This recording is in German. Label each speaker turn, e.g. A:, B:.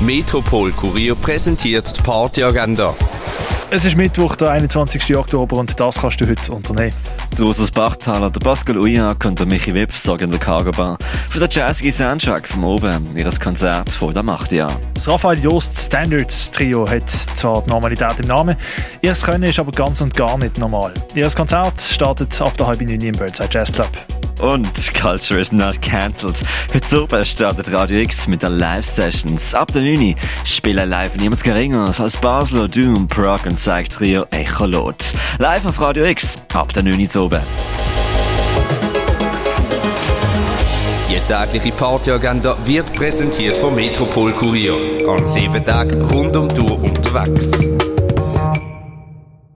A: Metropol Kurier präsentiert die Partyagenda.
B: Es ist Mittwoch, der 21. Oktober und das kannst du heute unternehmen.
C: Der Rosas Bachtaler, der Pascal Ujak und der Michi sagen in der Cargo Bar für den jazzige Soundtrack vom Oben, ihres Konzert vor der Macht ja.
B: Das Raphael Jost Standards Trio hat zwar die Normalität im Namen, ihr Können ist aber ganz und gar nicht normal. Ihr Konzert startet ab der halben neun im Birdside Jazz Club.
C: Und Culture is not cancelled. Heute oben startet Radio X mit den Live-Sessions. Ab der 9 spielen live niemand geringeres als Basler Doom, Prog und Psych Trio Echolot. Live auf Radio X, ab der 9 oben.
A: Die tägliche Partyagenda wird präsentiert vom Metropol Kurier. An sieben Tagen rund um die Tour unterwegs.